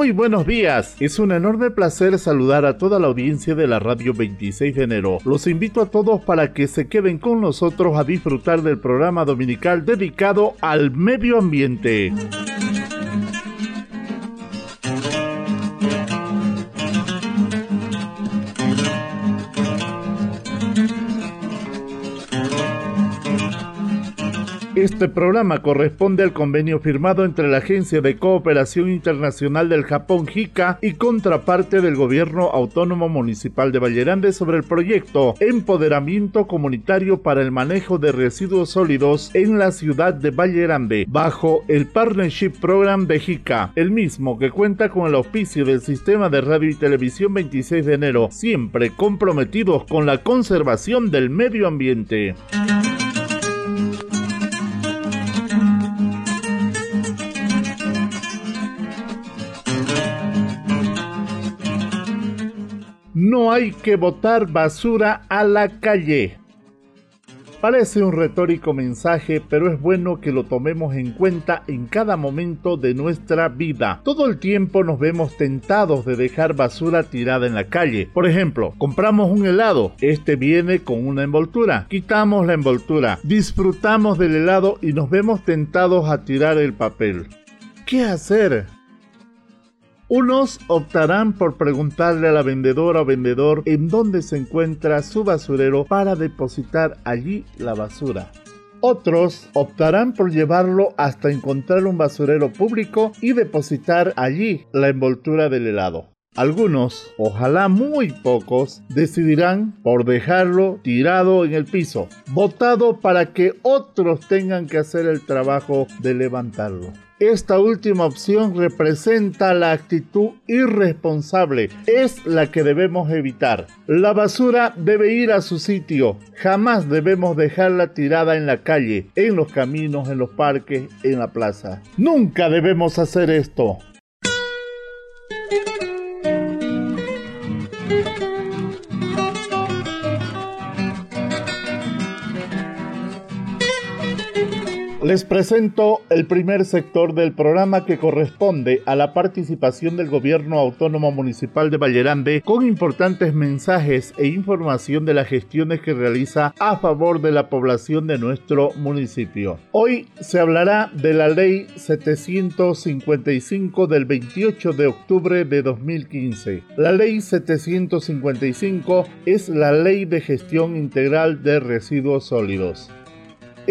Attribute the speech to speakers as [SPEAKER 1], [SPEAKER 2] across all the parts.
[SPEAKER 1] Muy buenos días, es un enorme placer saludar a toda la audiencia de la radio 26 de enero. Los invito a todos para que se queden con nosotros a disfrutar del programa dominical dedicado al medio ambiente. Este programa corresponde al convenio firmado entre la Agencia de Cooperación Internacional del Japón JICA y contraparte del Gobierno Autónomo Municipal de Vallerande sobre el proyecto Empoderamiento Comunitario para el Manejo de Residuos Sólidos en la ciudad de Vallerande, bajo el Partnership Program de JICA, el mismo que cuenta con el auspicio del Sistema de Radio y Televisión 26 de enero, siempre comprometidos con la conservación del medio ambiente. No hay que botar basura a la calle. Parece un retórico mensaje, pero es bueno que lo tomemos en cuenta en cada momento de nuestra vida. Todo el tiempo nos vemos tentados de dejar basura tirada en la calle. Por ejemplo, compramos un helado, este viene con una envoltura, quitamos la envoltura, disfrutamos del helado y nos vemos tentados a tirar el papel. ¿Qué hacer? Unos optarán por preguntarle a la vendedora o vendedor en dónde se encuentra su basurero para depositar allí la basura. Otros optarán por llevarlo hasta encontrar un basurero público y depositar allí la envoltura del helado. Algunos, ojalá muy pocos, decidirán por dejarlo tirado en el piso, botado para que otros tengan que hacer el trabajo de levantarlo. Esta última opción representa la actitud irresponsable, es la que debemos evitar. La basura debe ir a su sitio, jamás debemos dejarla tirada en la calle, en los caminos, en los parques, en la plaza. Nunca debemos hacer esto. Les presento el primer sector del programa que corresponde a la participación del Gobierno Autónomo Municipal de Vallerande con importantes mensajes e información de las gestiones que realiza a favor de la población de nuestro municipio. Hoy se hablará de la Ley 755 del 28 de octubre de 2015. La Ley 755 es la Ley de Gestión Integral de Residuos Sólidos.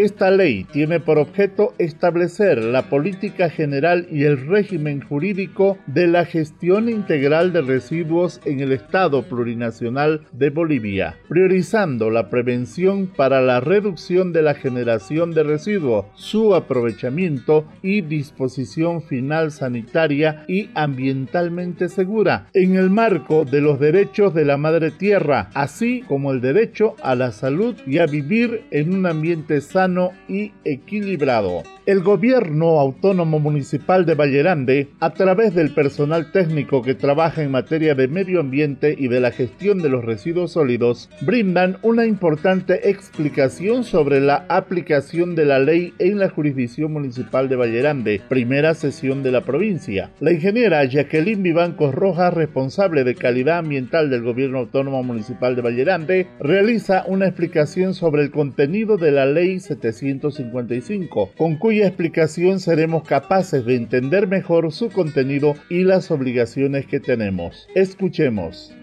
[SPEAKER 1] Esta ley tiene por objeto establecer la política general y el régimen jurídico de la gestión integral de residuos en el Estado plurinacional de Bolivia, priorizando la prevención para la reducción de la generación de residuos, su aprovechamiento y disposición final sanitaria y ambientalmente segura, en el marco de los derechos de la madre tierra, así como el derecho a la salud y a vivir en un ambiente sano y equilibrado. El gobierno autónomo municipal de Vallerande, a través del personal técnico que trabaja en materia de medio ambiente y de la gestión de los residuos sólidos, brindan una importante explicación sobre la aplicación de la ley en la jurisdicción municipal de Vallerande, primera sesión de la provincia. La ingeniera Jacqueline Vivancos Rojas, responsable de calidad ambiental del gobierno autónomo municipal de Vallerande, realiza una explicación sobre el contenido de la ley 755, con cuya explicación seremos capaces de entender mejor su contenido y las obligaciones que tenemos. Escuchemos.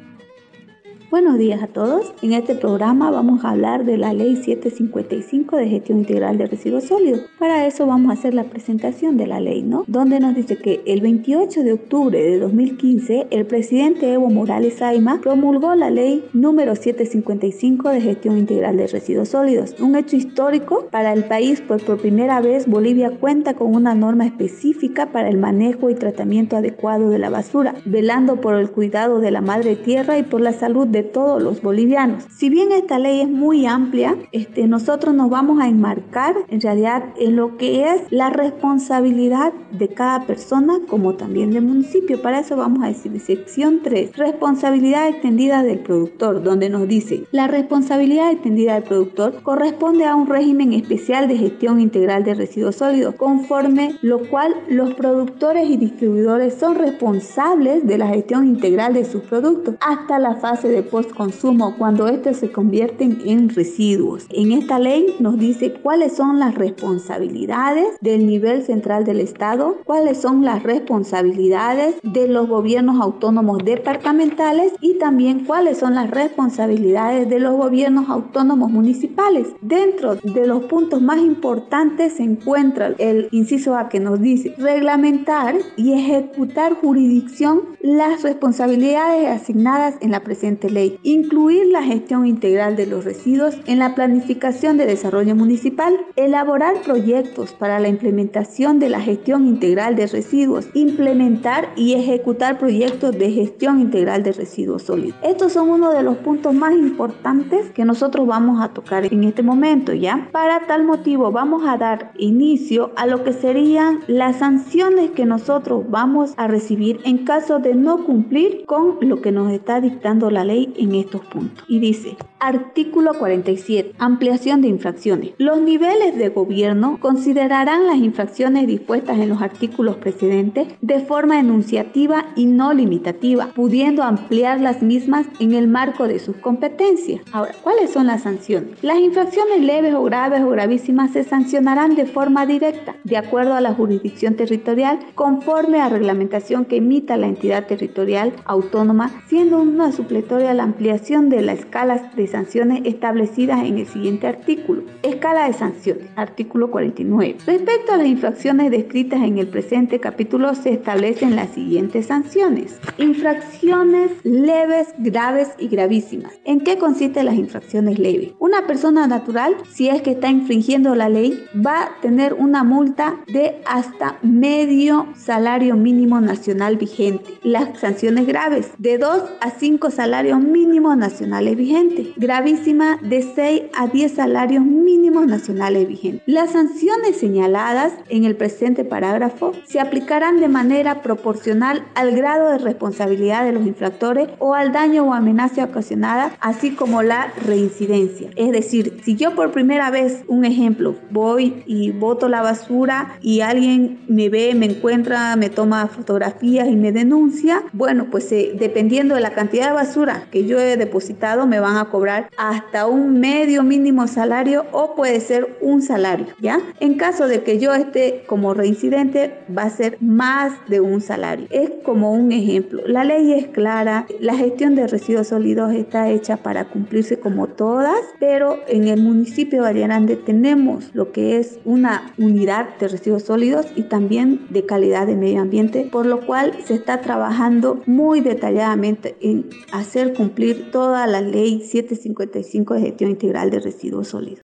[SPEAKER 2] Buenos días a todos. En este programa vamos a hablar de la Ley 755 de Gestión Integral de Residuos Sólidos. Para eso vamos a hacer la presentación de la ley, ¿no? Donde nos dice que el 28 de octubre de 2015 el presidente Evo Morales Aima promulgó la Ley número 755 de Gestión Integral de Residuos Sólidos. Un hecho histórico para el país, pues por primera vez Bolivia cuenta con una norma específica para el manejo y tratamiento adecuado de la basura, velando por el cuidado de la madre tierra y por la salud de todos los bolivianos. Si bien esta ley es muy amplia, este, nosotros nos vamos a enmarcar en realidad en lo que es la responsabilidad de cada persona como también del municipio. Para eso vamos a decir sección 3, responsabilidad extendida del productor, donde nos dice la responsabilidad extendida del productor corresponde a un régimen especial de gestión integral de residuos sólidos, conforme lo cual los productores y distribuidores son responsables de la gestión integral de sus productos hasta la fase de postconsumo cuando estos se convierten en residuos. En esta ley nos dice cuáles son las responsabilidades del nivel central del Estado, cuáles son las responsabilidades de los gobiernos autónomos departamentales y también cuáles son las responsabilidades de los gobiernos autónomos municipales. Dentro de los puntos más importantes se encuentra el inciso A que nos dice reglamentar y ejecutar jurisdicción las responsabilidades asignadas en la presente ley, incluir la gestión integral de los residuos en la planificación de desarrollo municipal, elaborar proyectos para la implementación de la gestión integral de residuos, implementar y ejecutar proyectos de gestión integral de residuos sólidos. Estos son uno de los puntos más importantes que nosotros vamos a tocar en este momento, ¿ya? Para tal motivo vamos a dar inicio a lo que serían las sanciones que nosotros vamos a recibir en caso de no cumplir con lo que nos está dictando la ley en estos puntos. Y dice, artículo 47, ampliación de infracciones. Los niveles de gobierno considerarán las infracciones dispuestas en los artículos precedentes de forma enunciativa y no limitativa, pudiendo ampliar las mismas en el marco de sus competencias. Ahora, ¿cuáles son las sanciones? Las infracciones leves o graves o gravísimas se sancionarán de forma directa, de acuerdo a la jurisdicción territorial, conforme a reglamentación que emita la entidad territorial autónoma, siendo una supletoria la ampliación de las escalas de sanciones establecidas en el siguiente artículo. Escala de sanciones, artículo 49. Respecto a las infracciones descritas en el presente capítulo, se establecen las siguientes sanciones. Infracciones leves, graves y gravísimas. ¿En qué consisten las infracciones leves? Una persona natural, si es que está infringiendo la ley, va a tener una multa de hasta medio salario mínimo nacional vigente. Las sanciones graves, de 2 a 5 salarios mínimos nacionales vigentes. Gravísima, de 6 a 10 salarios mínimos nacionales vigentes. Las sanciones señaladas en el presente parágrafo se aplicarán de manera proporcional al grado de responsabilidad de los infractores o al daño o amenaza ocasionada, así como la reincidencia. Es decir, si yo por primera vez, un ejemplo, voy y boto la basura y alguien me ve, me encuentra, me toma fotografías y me denuncia, bueno, pues eh, dependiendo de la cantidad de basura que yo he depositado, me van a cobrar hasta un medio mínimo salario o puede ser un salario, ¿ya? En caso de que yo esté como reincidente, va a ser más de un salario. Es como un ejemplo. La ley es clara, la gestión de residuos sólidos está hecha para cumplirse como todas, pero en el municipio de Valle tenemos lo que es una unidad de residuos sólidos y también de calidad de medio ambiente, por lo cual se está trabajando muy detalladamente en hacer cumplir toda la ley 755 de gestión integral de residuos sólidos.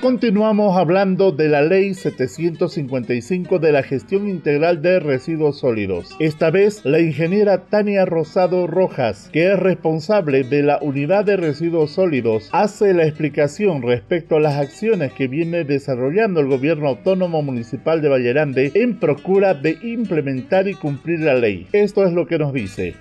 [SPEAKER 1] Continuamos hablando de la Ley 755 de la gestión integral de residuos sólidos. Esta vez la ingeniera Tania Rosado Rojas, que es responsable de la unidad de residuos sólidos, hace la explicación respecto a las acciones que viene desarrollando el gobierno autónomo municipal de Vallerande en procura de implementar y cumplir la ley. Esto es lo que nos dice.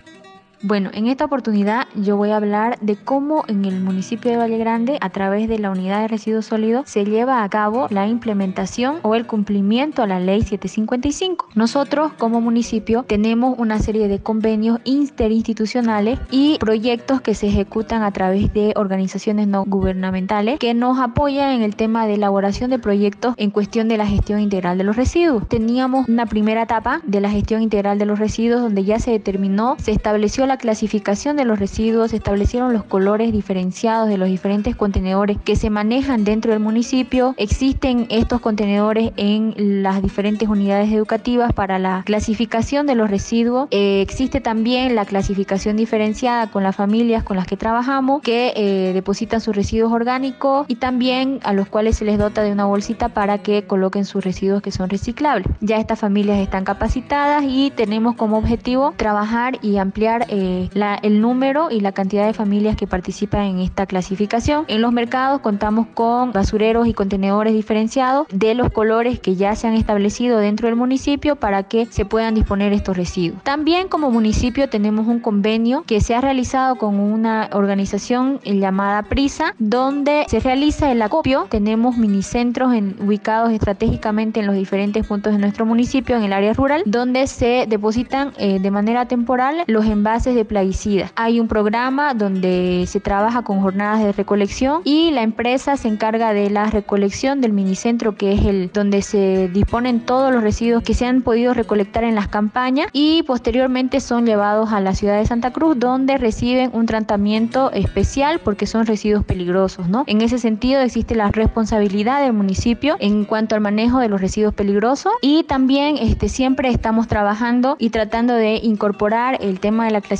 [SPEAKER 3] Bueno, en esta oportunidad yo voy a hablar de cómo en el municipio de Valle Grande, a través de la unidad de residuos sólidos, se lleva a cabo la implementación o el cumplimiento a la ley 755. Nosotros como municipio tenemos una serie de convenios interinstitucionales y proyectos que se ejecutan a través de organizaciones no gubernamentales que nos apoyan en el tema de elaboración de proyectos en cuestión de la gestión integral de los residuos. Teníamos una primera etapa de la gestión integral de los residuos donde ya se determinó, se estableció la clasificación de los residuos, establecieron los colores diferenciados de los diferentes contenedores que se manejan dentro del municipio. Existen estos contenedores en las diferentes unidades educativas para la clasificación de los residuos. Eh, existe también la clasificación diferenciada con las familias con las que trabajamos que eh, depositan sus residuos orgánicos y también a los cuales se les dota de una bolsita para que coloquen sus residuos que son reciclables. Ya estas familias están capacitadas y tenemos como objetivo trabajar y ampliar eh, el número y la cantidad de familias que participan en esta clasificación. En los mercados contamos con basureros y contenedores diferenciados de los colores que ya se han establecido dentro del municipio para que se puedan disponer estos residuos. También como municipio tenemos un convenio que se ha realizado con una organización llamada Prisa, donde se realiza el acopio. Tenemos minicentros en, ubicados estratégicamente en los diferentes puntos de nuestro municipio, en el área rural, donde se depositan eh, de manera temporal los envases de plaguicidas. Hay un programa donde se trabaja con jornadas de recolección y la empresa se encarga de la recolección del minicentro que es el donde se disponen todos los residuos que se han podido recolectar en las campañas y posteriormente son llevados a la ciudad de Santa Cruz donde reciben un tratamiento especial porque son residuos peligrosos, ¿no? En ese sentido existe la responsabilidad del municipio en cuanto al manejo de los residuos peligrosos y también este, siempre estamos trabajando y tratando de incorporar el tema de la clasificación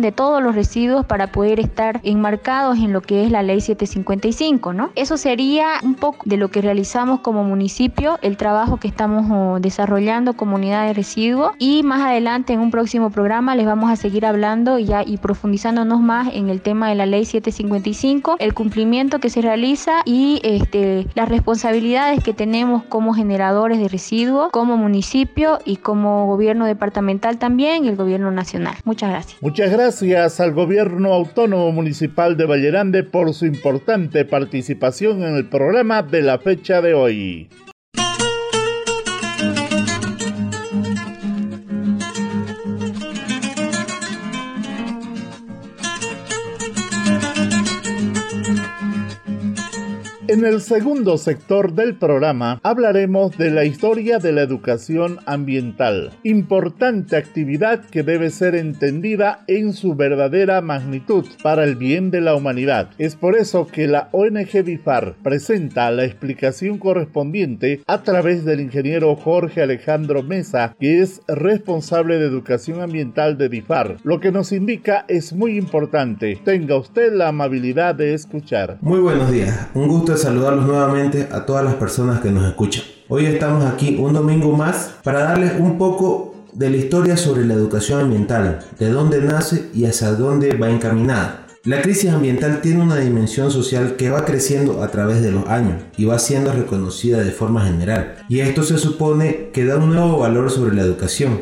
[SPEAKER 3] de todos los residuos para poder estar enmarcados en lo que es la ley 755, ¿no? Eso sería un poco de lo que realizamos como municipio, el trabajo que estamos oh, desarrollando como unidad de residuos y más adelante en un próximo programa les vamos a seguir hablando ya y profundizándonos más en el tema de la ley 755, el cumplimiento que se realiza y este, las responsabilidades que tenemos como generadores de residuos, como municipio y como gobierno departamental también y el gobierno nacional. Muchas gracias.
[SPEAKER 1] Muchas gracias al gobierno autónomo municipal de Vallerande por su importante participación en el programa de la fecha de hoy. En el segundo sector del programa hablaremos de la historia de la educación ambiental, importante actividad que debe ser entendida en su verdadera magnitud para el bien de la humanidad. Es por eso que la ONG BIFAR presenta la explicación correspondiente a través del ingeniero Jorge Alejandro Mesa, que es responsable de educación ambiental de BIFAR. Lo que nos indica es muy importante. Tenga usted la amabilidad de escuchar.
[SPEAKER 4] Muy buenos días, un gusto saludarlos nuevamente a todas las personas que nos escuchan. Hoy estamos aquí un domingo más para darles un poco de la historia sobre la educación ambiental, de dónde nace y hacia dónde va encaminada. La crisis ambiental tiene una dimensión social que va creciendo a través de los años y va siendo reconocida de forma general. Y esto se supone que da un nuevo valor sobre la educación,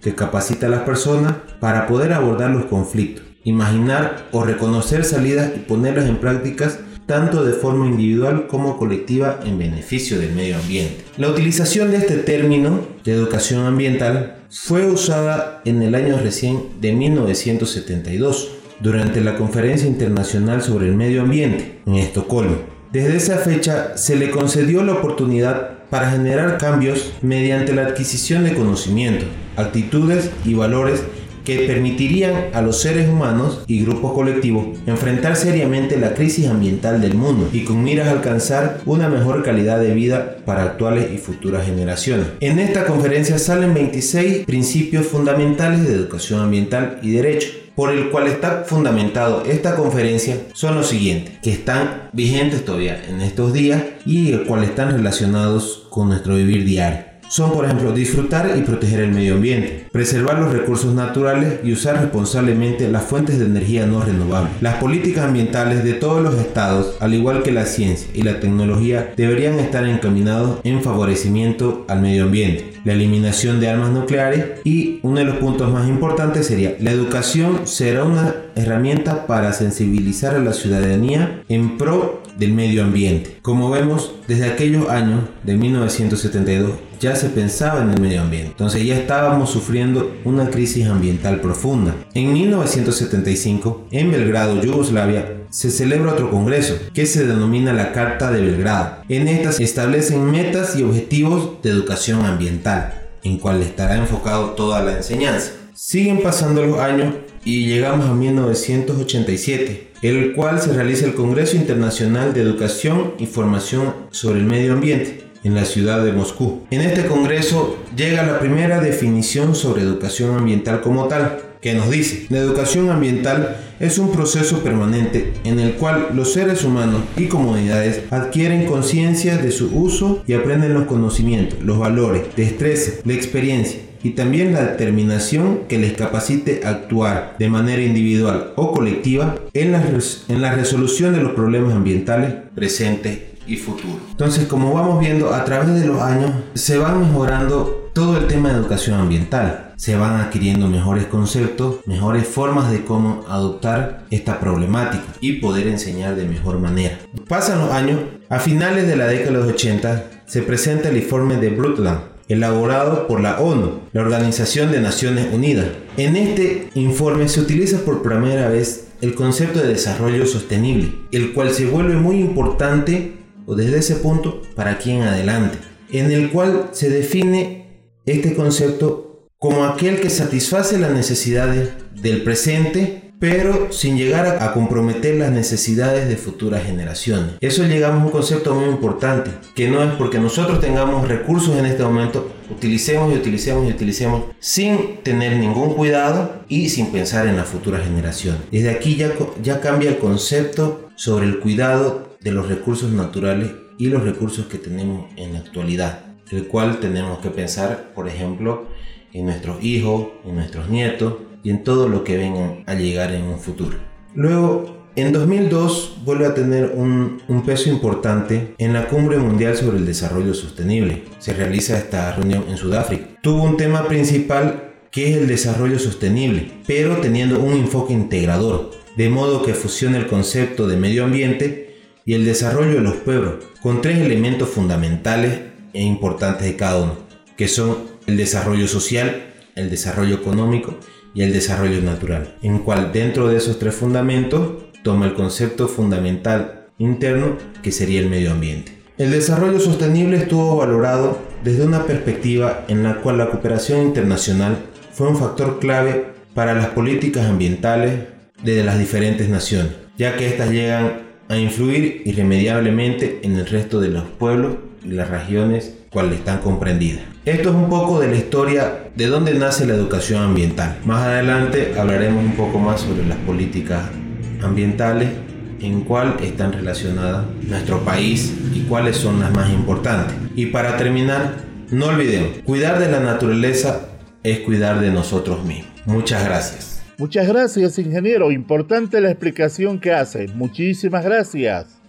[SPEAKER 4] que capacita a las personas para poder abordar los conflictos, imaginar o reconocer salidas y ponerlas en prácticas tanto de forma individual como colectiva en beneficio del medio ambiente. La utilización de este término de educación ambiental fue usada en el año recién de 1972 durante la Conferencia Internacional sobre el Medio Ambiente en Estocolmo. Desde esa fecha se le concedió la oportunidad para generar cambios mediante la adquisición de conocimientos, actitudes y valores que permitirían a los seres humanos y grupos colectivos enfrentar seriamente la crisis ambiental del mundo y con miras a alcanzar una mejor calidad de vida para actuales y futuras generaciones. En esta conferencia salen 26 principios fundamentales de educación ambiental y derecho por el cual está fundamentado esta conferencia son los siguientes, que están vigentes todavía en estos días y el cual están relacionados con nuestro vivir diario son, por ejemplo, disfrutar y proteger el medio ambiente, preservar los recursos naturales y usar responsablemente las fuentes de energía no renovables. Las políticas ambientales de todos los estados, al igual que la ciencia y la tecnología, deberían estar encaminados en favorecimiento al medio ambiente, la eliminación de armas nucleares y uno de los puntos más importantes sería la educación será una herramienta para sensibilizar a la ciudadanía en pro del medio ambiente. Como vemos, desde aquellos años de 1972 ya se pensaba en el medio ambiente. Entonces ya estábamos sufriendo una crisis ambiental profunda. En 1975, en Belgrado, Yugoslavia, se celebra otro congreso que se denomina la Carta de Belgrado. En esta se establecen metas y objetivos de educación ambiental, en cual estará enfocado toda la enseñanza. Siguen pasando los años y llegamos a 1987, el cual se realiza el Congreso Internacional de Educación y Formación sobre el Medio Ambiente en la ciudad de Moscú. En este congreso llega la primera definición sobre educación ambiental como tal, que nos dice, la educación ambiental es un proceso permanente en el cual los seres humanos y comunidades adquieren conciencia de su uso y aprenden los conocimientos, los valores, destreza, la experiencia y también la determinación que les capacite a actuar de manera individual o colectiva en la, en la resolución de los problemas ambientales presentes y futuro. Entonces, como vamos viendo, a través de los años se va mejorando todo el tema de educación ambiental. Se van adquiriendo mejores conceptos, mejores formas de cómo adoptar esta problemática y poder enseñar de mejor manera. Pasan los años, a finales de la década de los 80 se presenta el informe de Brundtland, elaborado por la ONU, la Organización de Naciones Unidas. En este informe se utiliza por primera vez el concepto de desarrollo sostenible, el cual se vuelve muy importante desde ese punto para aquí en adelante, en el cual se define este concepto como aquel que satisface las necesidades del presente pero sin llegar a, comprometer las necesidades de futuras generaciones. Eso llegamos a un concepto muy importante, que no es porque nosotros tengamos recursos en este momento, utilicemos y utilicemos y utilicemos sin tener ningún cuidado y sin pensar en las futuras generaciones. Desde aquí ya cambia el concepto sobre el cuidado de los recursos naturales y los recursos que tenemos en la actualidad, el cual tenemos que pensar, por ejemplo, en nuestros hijos, en nuestros nietos, y en todo lo que vengan a llegar en un futuro. Luego, en 2002 vuelve a tener un, un, peso importante en la Cumbre Mundial sobre el Desarrollo Sostenible. Se realiza esta reunión en Sudáfrica. Tuvo un tema principal que es el desarrollo sostenible, pero teniendo un enfoque integrador, de modo que fusione el concepto de medio ambiente y el desarrollo de los pueblos, con tres elementos fundamentales e importantes de cada uno, que son el desarrollo social, el desarrollo económico y el desarrollo natural, en cual dentro de esos tres fundamentos toma el concepto fundamental interno que sería el medio ambiente. El desarrollo sostenible estuvo valorado desde una perspectiva en la cual la cooperación internacional fue un factor clave para las políticas ambientales de las diferentes naciones, ya que éstas llegan a influir irremediablemente en el resto de los pueblos y las regiones cuales están comprendidas. Esto es un poco de la historia de dónde nace la educación ambiental. Más adelante hablaremos un poco más sobre las políticas ambientales, en cuál están relacionadas nuestro país y cuáles son las más importantes. Y para terminar, no olvidemos, cuidar de la naturaleza es cuidar de nosotros mismos. Muchas gracias.
[SPEAKER 1] Muchas gracias, ingeniero. Importante la explicación que hace. Muchísimas gracias.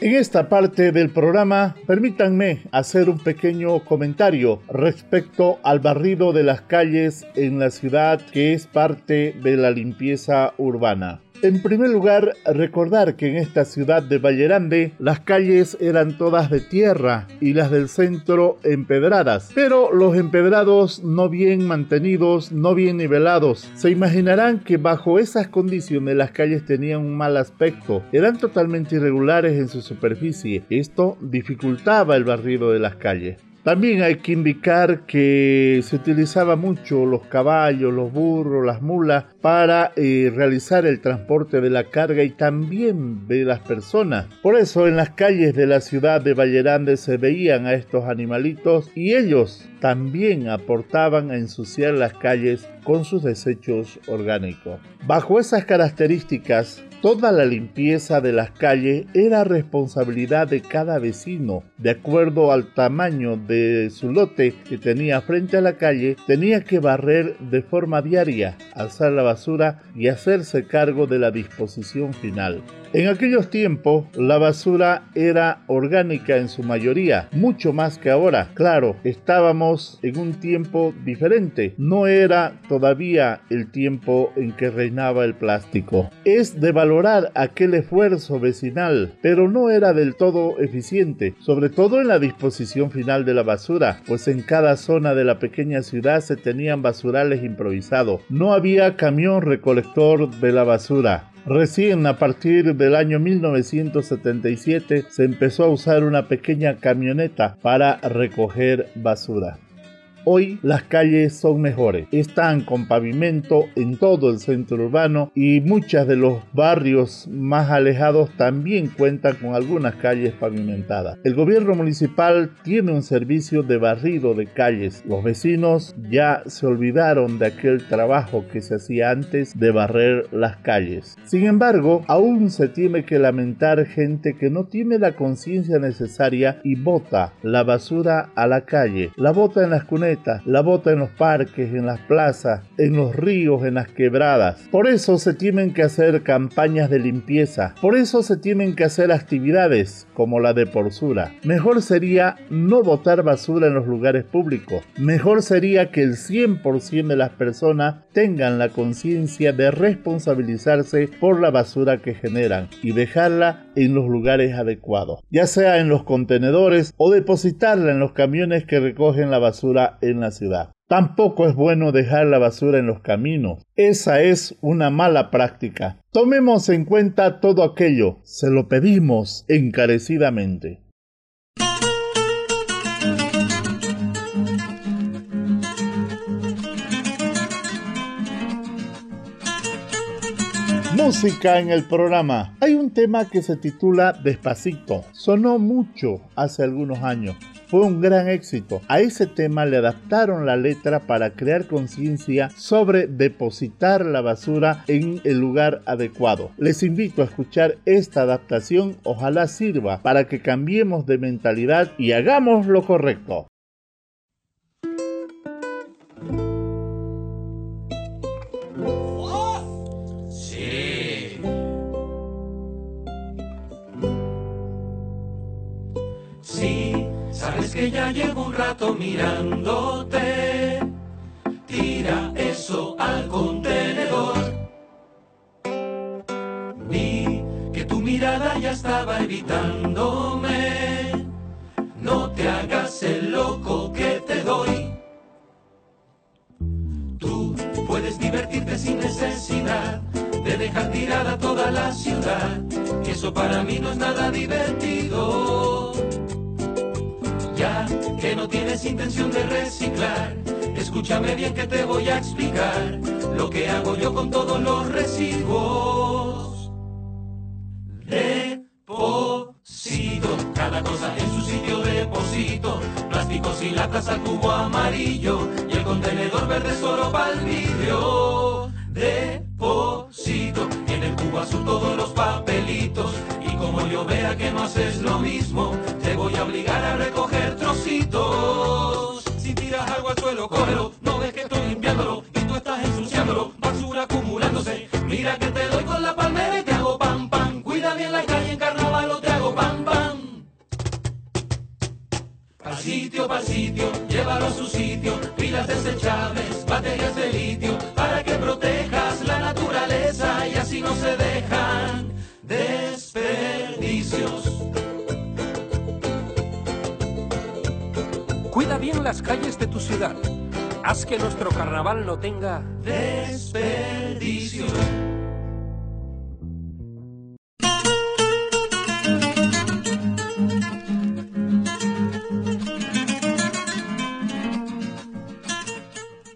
[SPEAKER 1] En esta parte del programa, permítanme hacer un pequeño comentario respecto al barrido de las calles en la ciudad que es parte de la limpieza urbana. En primer lugar, recordar que en esta ciudad de Vallerande las calles eran todas de tierra y las del centro empedradas, pero los empedrados no bien mantenidos, no bien nivelados. Se imaginarán que bajo esas condiciones las calles tenían un mal aspecto, eran totalmente irregulares en su superficie. Esto dificultaba el barrido de las calles. También hay que indicar que se utilizaba mucho los caballos, los burros, las mulas para eh, realizar el transporte de la carga y también de las personas. Por eso en las calles de la ciudad de Vallerande se veían a estos animalitos y ellos también aportaban a ensuciar las calles con sus desechos orgánicos. Bajo esas características, Toda la limpieza de las calles era responsabilidad de cada vecino. De acuerdo al tamaño de su lote que tenía frente a la calle, tenía que barrer de forma diaria, alzar la basura y hacerse cargo de la disposición final. En aquellos tiempos la basura era orgánica en su mayoría, mucho más que ahora. Claro, estábamos en un tiempo diferente, no era todavía el tiempo en que reinaba el plástico. Es de valorar aquel esfuerzo vecinal, pero no era del todo eficiente, sobre todo en la disposición final de la basura, pues en cada zona de la pequeña ciudad se tenían basurales improvisados. No había camión recolector de la basura Recién a partir del año 1977 se empezó a usar una pequeña camioneta para recoger basura. Hoy las calles son mejores, están con pavimento en todo el centro urbano y muchos de los barrios más alejados también cuentan con algunas calles pavimentadas. El gobierno municipal tiene un servicio de barrido de calles. Los vecinos ya se olvidaron de aquel trabajo que se hacía antes de barrer las calles. Sin embargo, aún se tiene que lamentar gente que no tiene la conciencia necesaria y bota la basura a la calle, la bota en las cunetas la bota en los parques, en las plazas, en los ríos, en las quebradas. Por eso se tienen que hacer campañas de limpieza, por eso se tienen que hacer actividades como la de porsura. Mejor sería no botar basura en los lugares públicos. Mejor sería que el 100% de las personas tengan la conciencia de responsabilizarse por la basura que generan y dejarla en los lugares adecuados, ya sea en los contenedores o depositarla en los camiones que recogen la basura en la ciudad. Tampoco es bueno dejar la basura en los caminos. Esa es una mala práctica. Tomemos en cuenta todo aquello. Se lo pedimos encarecidamente. Música en el programa. Hay un tema que se titula Despacito. Sonó mucho hace algunos años fue un gran éxito. A ese tema le adaptaron la letra para crear conciencia sobre depositar la basura en el lugar adecuado. Les invito a escuchar esta adaptación, ojalá sirva para que cambiemos de mentalidad y hagamos lo correcto.
[SPEAKER 5] Que ya llevo un rato mirándote. Tira eso al contenedor. Vi que tu mirada ya estaba evitándome. No te hagas el loco que te doy. Tú puedes divertirte sin necesidad de dejar tirada toda la ciudad. Eso para mí no es nada divertido que no tienes intención de reciclar. Escúchame bien que te voy a explicar lo que hago yo con todos los residuos.
[SPEAKER 6] Tenga
[SPEAKER 5] desperdicios.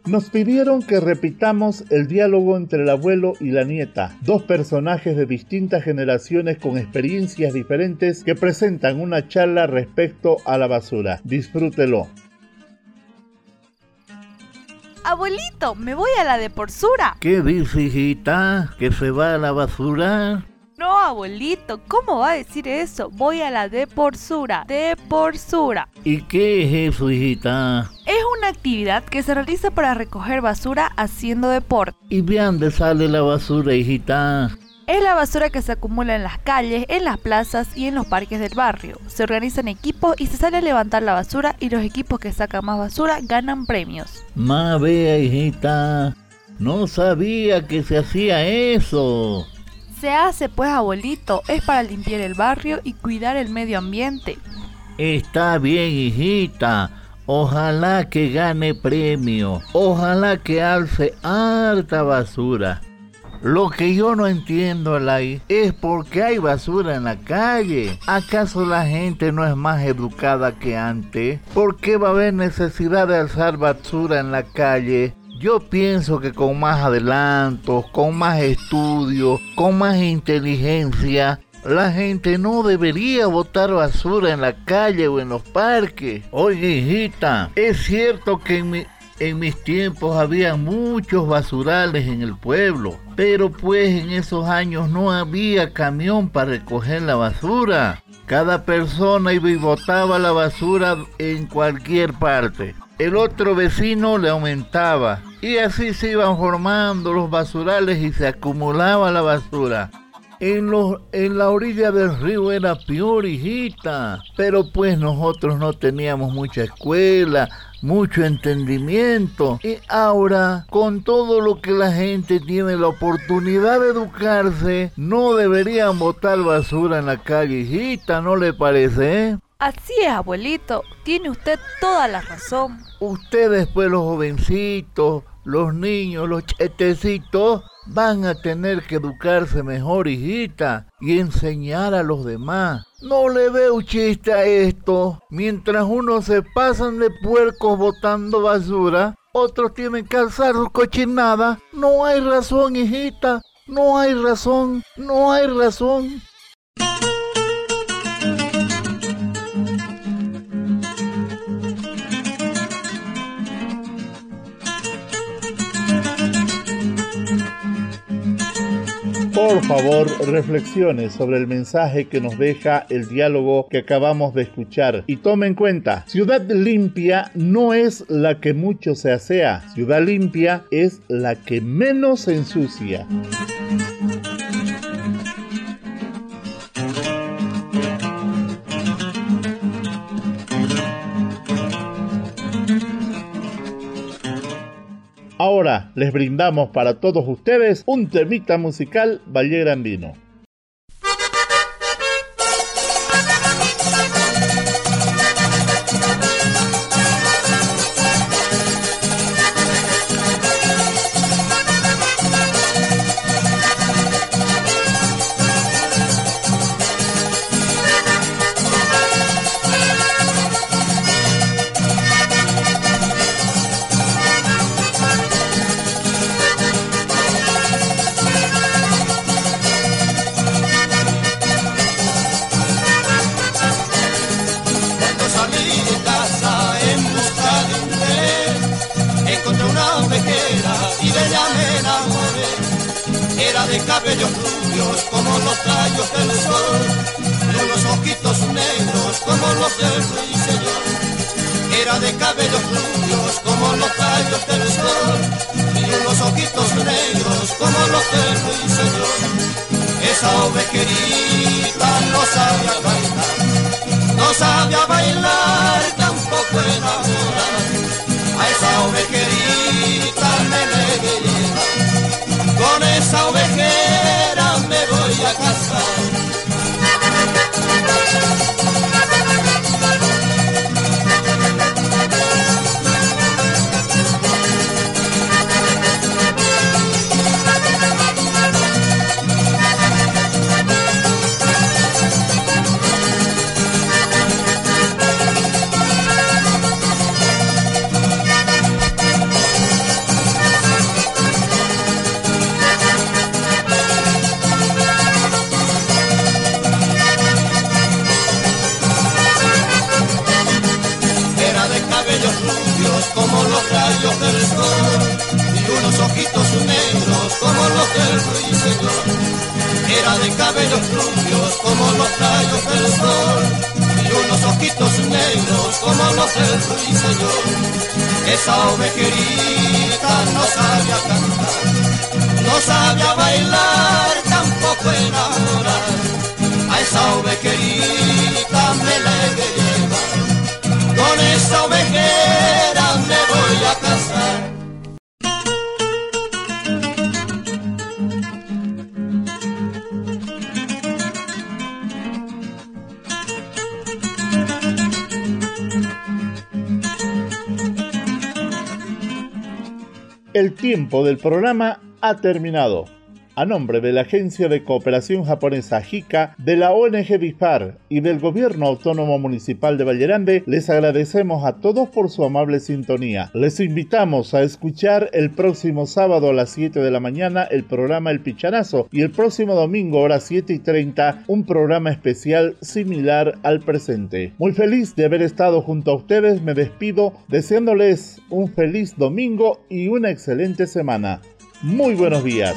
[SPEAKER 1] Nos pidieron que repitamos el diálogo entre el abuelo y la nieta, dos personajes de distintas generaciones con experiencias diferentes que presentan una charla respecto a la basura. Disfrútelo.
[SPEAKER 7] Abuelito, me voy a la de porsura.
[SPEAKER 8] ¿Qué dice, hijita? ¿Que se va a la basura?
[SPEAKER 7] No, abuelito, ¿cómo va a decir eso? Voy a la deporsura, deporsura.
[SPEAKER 8] ¿Y qué es eso, hijita?
[SPEAKER 7] Es una actividad que se realiza para recoger basura haciendo deporte.
[SPEAKER 8] ¿Y de dónde sale la basura, hijita?
[SPEAKER 7] Es la basura que se acumula en las calles, en las plazas y en los parques del barrio. Se organizan equipos y se sale a levantar la basura y los equipos que sacan más basura ganan premios.
[SPEAKER 8] Ma vea, hijita. No sabía que se hacía eso.
[SPEAKER 7] Se hace pues abuelito, es para limpiar el barrio y cuidar el medio ambiente.
[SPEAKER 8] Está bien, hijita. Ojalá que gane premio. Ojalá que alce harta basura. Lo que yo no entiendo, Lai, es por qué hay basura en la calle. ¿Acaso la gente no es más educada que antes? ¿Por qué va a haber necesidad de alzar basura en la calle? Yo pienso que con más adelantos, con más estudios, con más inteligencia, la gente no debería botar basura en la calle o en los parques. Oye, hijita, es cierto que en mi, en mis tiempos había muchos basurales en el pueblo, pero pues en esos años no había camión para recoger la basura. Cada persona iba y botaba la basura en cualquier parte. El otro vecino le aumentaba y así se iban formando los basurales y se acumulaba la basura. En, los, en la orilla del río era peor, hijita. Pero pues nosotros no teníamos mucha escuela, mucho entendimiento. Y ahora, con todo lo que la gente tiene la oportunidad de educarse, no deberían botar basura en la calle, hijita, ¿no le parece? Eh?
[SPEAKER 7] Así es, abuelito. Tiene usted toda la razón.
[SPEAKER 8] Ustedes, pues, los jovencitos, los niños, los chetecitos, van a tener que educarse mejor, hijita, y enseñar a los demás. No le veo chiste a esto. Mientras unos se pasan de puercos botando basura, otros tienen que alzar su cochinada. No hay razón, hijita. No hay razón. No hay razón.
[SPEAKER 9] Por favor, reflexione sobre el mensaje que nos deja el diálogo que acabamos de escuchar y tome en cuenta, ciudad limpia no es la que mucho se asea, ciudad limpia es la que menos ensucia. Ahora les brindamos para todos ustedes un temita musical cabellos rubios como los rayos del sol y unos ojitos negros como los del ruiseñor. Era de cabellos rubios como los rayos del sol y unos ojitos negros como los del ruiseñor. Esa ovejerita no sabía bailar, no sabía bailar, tampoco enamorar. A esa ovejerita me le Valle Grandino. El tiempo del programa ha terminado.
[SPEAKER 1] A nombre de la Agencia de Cooperación Japonesa JICA, de la ONG BIFAR y del Gobierno Autónomo Municipal de Vallerande, les agradecemos a todos por su amable sintonía. Les invitamos a escuchar el próximo sábado a las 7 de la mañana el programa El Pichanazo y el próximo domingo a las 7 y 30 un programa especial similar al presente. Muy feliz de haber estado junto a ustedes, me despido deseándoles un feliz domingo y una excelente semana. Muy buenos días.